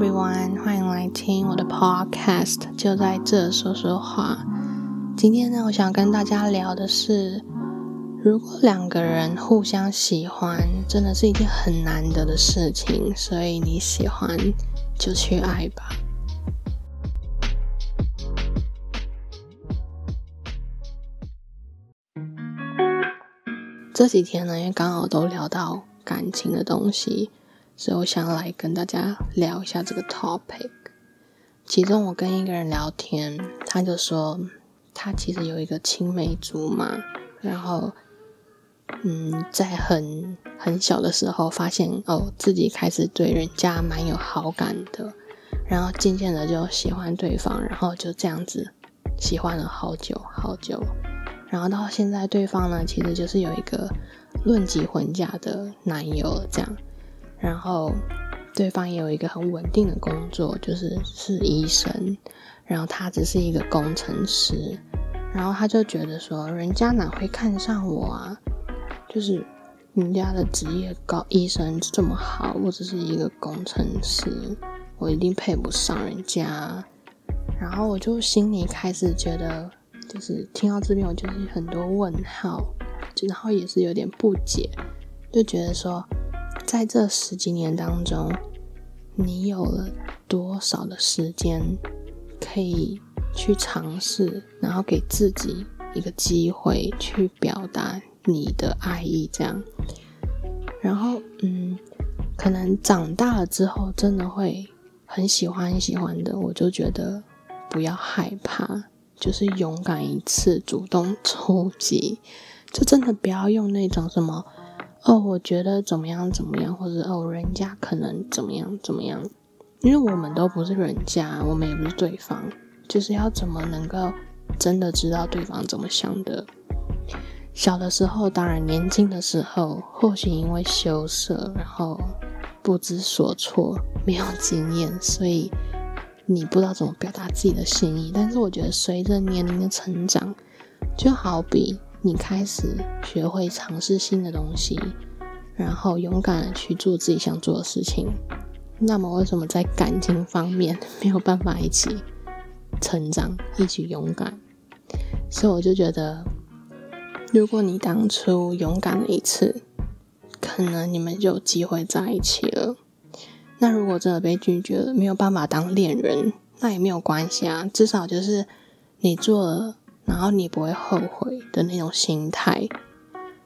everyone，欢迎来听我的 podcast，就在这说说话。今天呢，我想跟大家聊的是，如果两个人互相喜欢，真的是一件很难得的事情，所以你喜欢就去爱吧。这几天呢，因为刚好都聊到感情的东西。所以我想来跟大家聊一下这个 topic。其中我跟一个人聊天，他就说他其实有一个青梅竹马，然后嗯，在很很小的时候发现哦自己开始对人家蛮有好感的，然后渐渐的就喜欢对方，然后就这样子喜欢了好久好久，然后到现在对方呢其实就是有一个论及婚嫁的男友这样。然后，对方也有一个很稳定的工作，就是是医生。然后他只是一个工程师。然后他就觉得说，人家哪会看上我啊？就是人家的职业高，医生这么好，我只是一个工程师，我一定配不上人家。然后我就心里开始觉得，就是听到这边，我就是很多问号，然后也是有点不解，就觉得说。在这十几年当中，你有了多少的时间可以去尝试，然后给自己一个机会去表达你的爱意？这样，然后，嗯，可能长大了之后，真的会很喜欢很喜欢的。我就觉得不要害怕，就是勇敢一次，主动 出击，就真的不要用那种什么。哦，我觉得怎么样怎么样，或者哦，人家可能怎么样怎么样，因为我们都不是人家，我们也不是对方，就是要怎么能够真的知道对方怎么想的。小的时候，当然年轻的时候，或许因为羞涩，然后不知所措，没有经验，所以你不知道怎么表达自己的心意。但是我觉得，随着年龄的成长，就好比。你开始学会尝试新的东西，然后勇敢的去做自己想做的事情。那么，为什么在感情方面 没有办法一起成长、一起勇敢？所以我就觉得，如果你当初勇敢了一次，可能你们就有机会在一起了。那如果真的被拒绝了，没有办法当恋人，那也没有关系啊，至少就是你做了。然后你不会后悔的那种心态，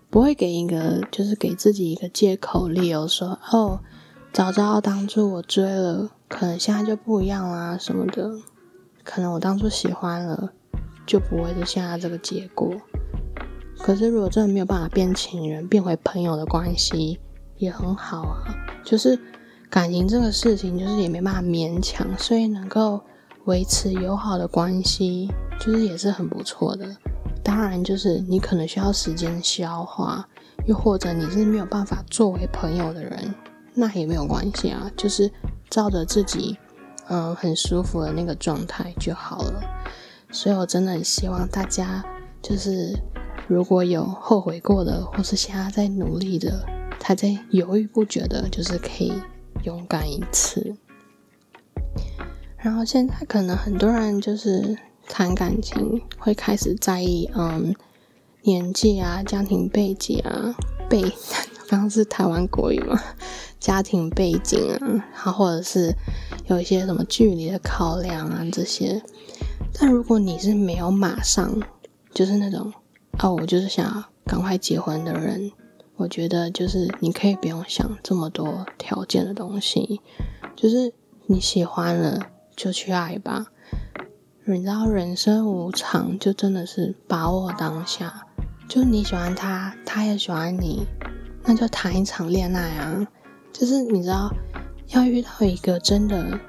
不会给一个就是给自己一个借口理由说哦，早知道当初我追了，可能现在就不一样啦什么的，可能我当初喜欢了，就不会是现在这个结果。可是如果真的没有办法变情人，变回朋友的关系也很好啊。就是感情这个事情，就是也没办法勉强，所以能够维持友好的关系。就是也是很不错的，当然就是你可能需要时间消化，又或者你是没有办法作为朋友的人，那也没有关系啊，就是照着自己嗯很舒服的那个状态就好了。所以我真的很希望大家就是如果有后悔过的，或是现在在努力的，还在犹豫不决的，就是可以勇敢一次。然后现在可能很多人就是。谈感情会开始在意，嗯，年纪啊，家庭背景啊，背刚刚是台湾国语嘛，家庭背景啊，然后或者是有一些什么距离的考量啊这些。但如果你是没有马上就是那种哦，我就是想赶快结婚的人，我觉得就是你可以不用想这么多条件的东西，就是你喜欢了就去爱吧。你知道人生无常，就真的是把握当下。就你喜欢他，他也喜欢你，那就谈一场恋爱啊！就是你知道，要遇到一个真的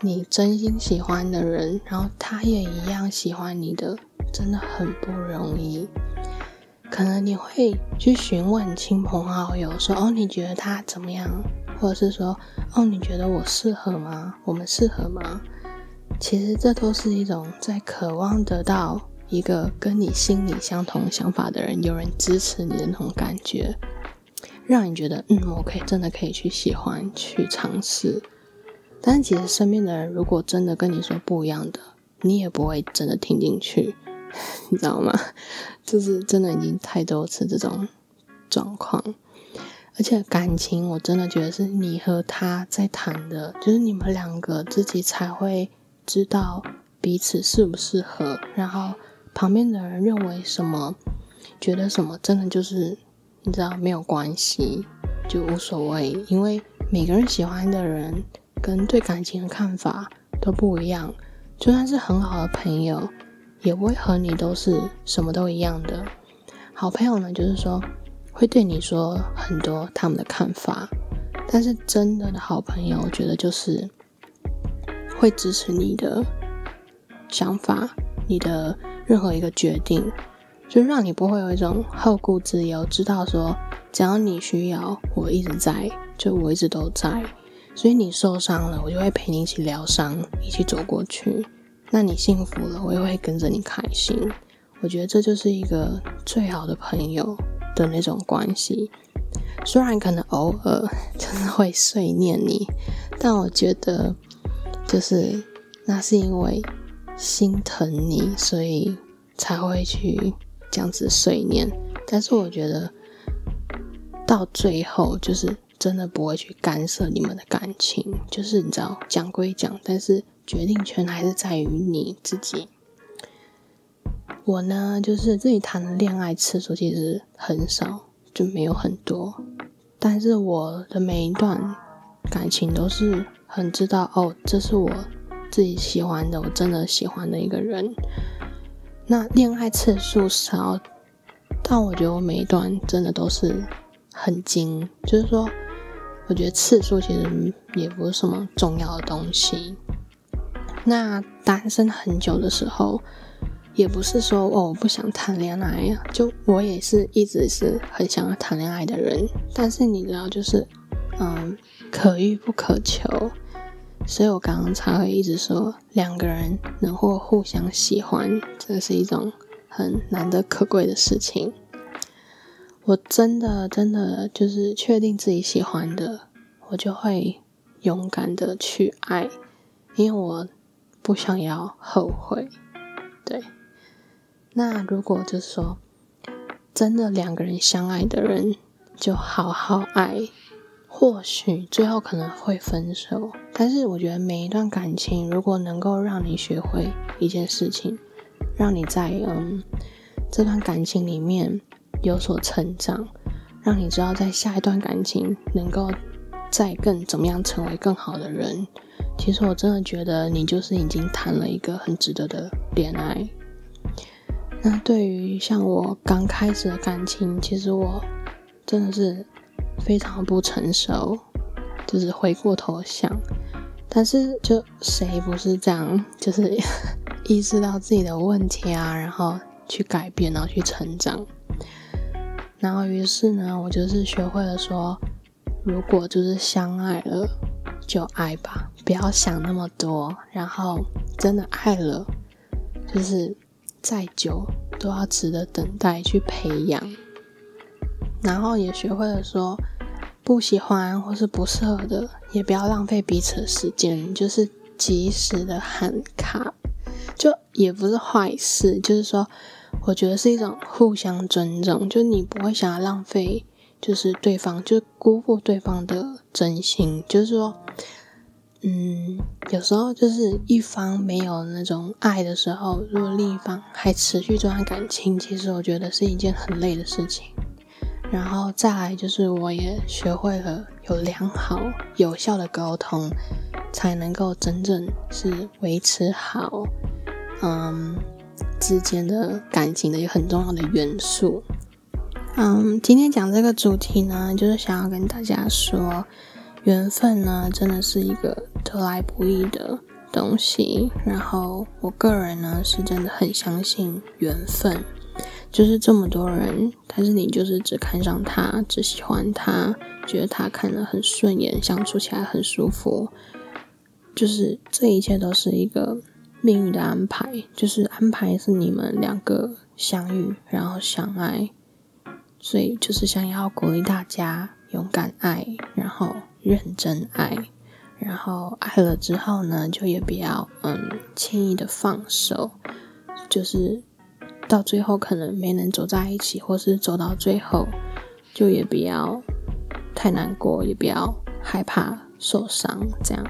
你真心喜欢的人，然后他也一样喜欢你的，真的很不容易。可能你会去询问亲朋好友，说：“哦，你觉得他怎么样？”或者是说：“哦，你觉得我适合吗？我们适合吗？”其实这都是一种在渴望得到一个跟你心里相同想法的人，有人支持你的那种感觉，让你觉得嗯，我可以真的可以去喜欢去尝试。但其实身边的人如果真的跟你说不一样的，你也不会真的听进去，你知道吗？就是真的已经太多次这种状况，而且感情我真的觉得是你和他在谈的，就是你们两个自己才会知道彼此适不适合，然后旁边的人认为什么，觉得什么，真的就是你知道没有关系，就无所谓，因为每个人喜欢的人。跟对感情的看法都不一样，就算是很好的朋友，也不会和你都是什么都一样的。好朋友呢，就是说会对你说很多他们的看法，但是真的的好朋友，我觉得就是会支持你的想法，你的任何一个决定，就让你不会有一种后顾之忧，知道说只要你需要，我一直在，就我一直都在。所以你受伤了，我就会陪你一起疗伤，一起走过去。那你幸福了，我也会跟着你开心。我觉得这就是一个最好的朋友的那种关系。虽然可能偶尔真的会碎念你，但我觉得就是那是因为心疼你，所以才会去这样子碎念。但是我觉得到最后就是。真的不会去干涉你们的感情，就是你知道讲归讲，但是决定权还是在于你自己。我呢，就是自己谈的恋爱次数其实很少，就没有很多，但是我的每一段感情都是很知道哦，这是我自己喜欢的，我真的喜欢的一个人。那恋爱次数少，但我觉得我每一段真的都是很精，就是说。我觉得次数其实也不是什么重要的东西。那单身很久的时候，也不是说哦我不想谈恋爱呀，就我也是一直是很想要谈恋爱的人。但是你知道，就是嗯，可遇不可求，所以我刚刚才会一直说，两个人能或互相喜欢，这是一种很难得可贵的事情。我真的真的就是确定自己喜欢的，我就会勇敢的去爱，因为我不想要后悔。对，那如果就是说真的两个人相爱的人，就好好爱，或许最后可能会分手，但是我觉得每一段感情如果能够让你学会一件事情，让你在嗯这段感情里面。有所成长，让你知道在下一段感情能够再更怎么样成为更好的人。其实我真的觉得你就是已经谈了一个很值得的恋爱。那对于像我刚开始的感情，其实我真的是非常不成熟，就是回过头想，但是就谁不是这样，就是 意识到自己的问题啊，然后去改变，然后去成长。然后，于是呢，我就是学会了说，如果就是相爱了，就爱吧，不要想那么多。然后，真的爱了，就是再久都要值得等待去培养。然后也学会了说，不喜欢或是不适合的，也不要浪费彼此的时间，就是及时的喊卡，就也不是坏事，就是说。我觉得是一种互相尊重，就你不会想要浪费，就是对方就辜负对方的真心，就是说，嗯，有时候就是一方没有那种爱的时候，如果另一方还持续这段感情，其实我觉得是一件很累的事情。然后再来就是，我也学会了有良好有效的沟通，才能够真正是维持好，嗯。之间的感情的一个很重要的元素。嗯，今天讲这个主题呢，就是想要跟大家说，缘分呢，真的是一个得来不易的东西。然后，我个人呢，是真的很相信缘分，就是这么多人，但是你就是只看上他，只喜欢他，觉得他看了很顺眼，相处起来很舒服，就是这一切都是一个。命运的安排，就是安排是你们两个相遇，然后相爱，所以就是想要鼓励大家勇敢爱，然后认真爱，然后爱了之后呢，就也不要嗯轻易的放手，就是到最后可能没能走在一起，或是走到最后，就也不要太难过，也不要害怕受伤，这样。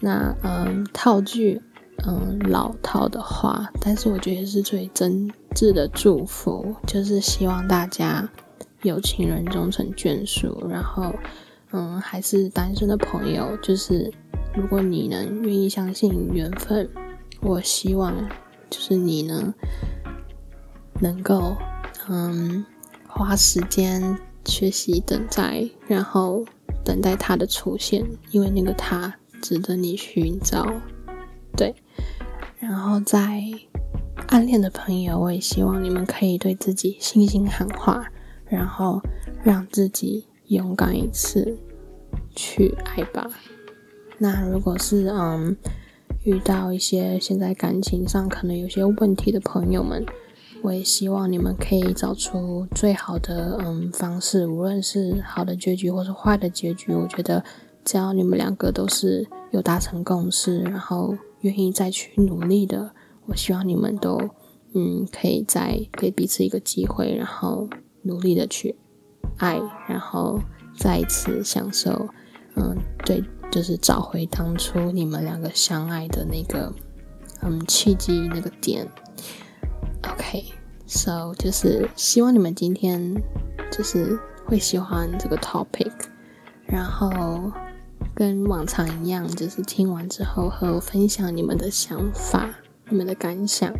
那嗯套句嗯老套的话，但是我觉得是最真挚的祝福，就是希望大家有情人终成眷属，然后。嗯，还是单身的朋友，就是如果你能愿意相信缘分，我希望就是你呢，能够嗯花时间学习等待，然后等待他的出现，因为那个他值得你寻找。对，然后在暗恋的朋友，我也希望你们可以对自己信心喊话，然后让自己。勇敢一次，去爱吧。那如果是嗯遇到一些现在感情上可能有些问题的朋友们，我也希望你们可以找出最好的嗯方式，无论是好的结局或是坏的结局，我觉得只要你们两个都是有达成共识，然后愿意再去努力的，我希望你们都嗯可以再给彼此一个机会，然后努力的去。爱，然后再一次享受，嗯，对，就是找回当初你们两个相爱的那个，嗯，契机那个点。OK，so 就是希望你们今天就是会喜欢这个 topic，然后跟往常一样，就是听完之后和我分享你们的想法、你们的感想。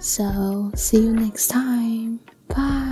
So see you next time. Bye.